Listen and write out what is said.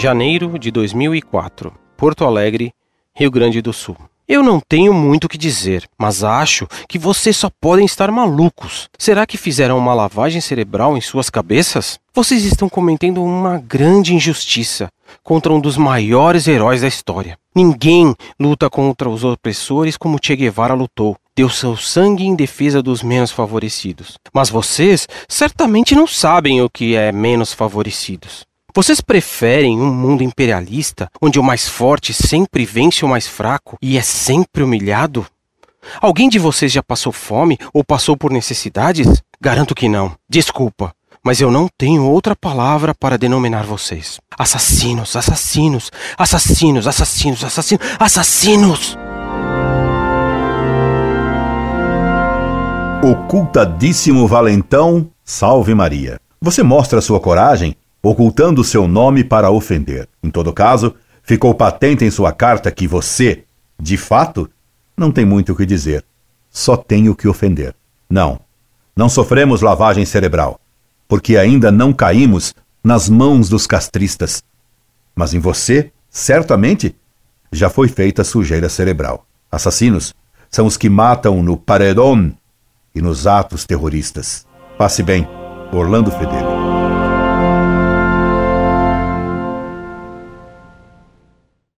Janeiro de 2004, Porto Alegre, Rio Grande do Sul. Eu não tenho muito o que dizer, mas acho que vocês só podem estar malucos. Será que fizeram uma lavagem cerebral em suas cabeças? Vocês estão cometendo uma grande injustiça contra um dos maiores heróis da história. Ninguém luta contra os opressores como Che Guevara lutou. Deu seu sangue em defesa dos menos favorecidos. Mas vocês certamente não sabem o que é menos favorecidos. Vocês preferem um mundo imperialista onde o mais forte sempre vence o mais fraco e é sempre humilhado? Alguém de vocês já passou fome ou passou por necessidades? Garanto que não. Desculpa, mas eu não tenho outra palavra para denominar vocês. Assassinos, assassinos, assassinos, assassinos, assassinos, assassinos! Ocultadíssimo valentão, salve Maria. Você mostra sua coragem ocultando seu nome para ofender. Em todo caso, ficou patente em sua carta que você, de fato, não tem muito o que dizer. Só tem o que ofender. Não, não sofremos lavagem cerebral, porque ainda não caímos nas mãos dos castristas. Mas em você, certamente, já foi feita sujeira cerebral. Assassinos são os que matam no paredão e nos atos terroristas. Passe bem, Orlando Fedeli.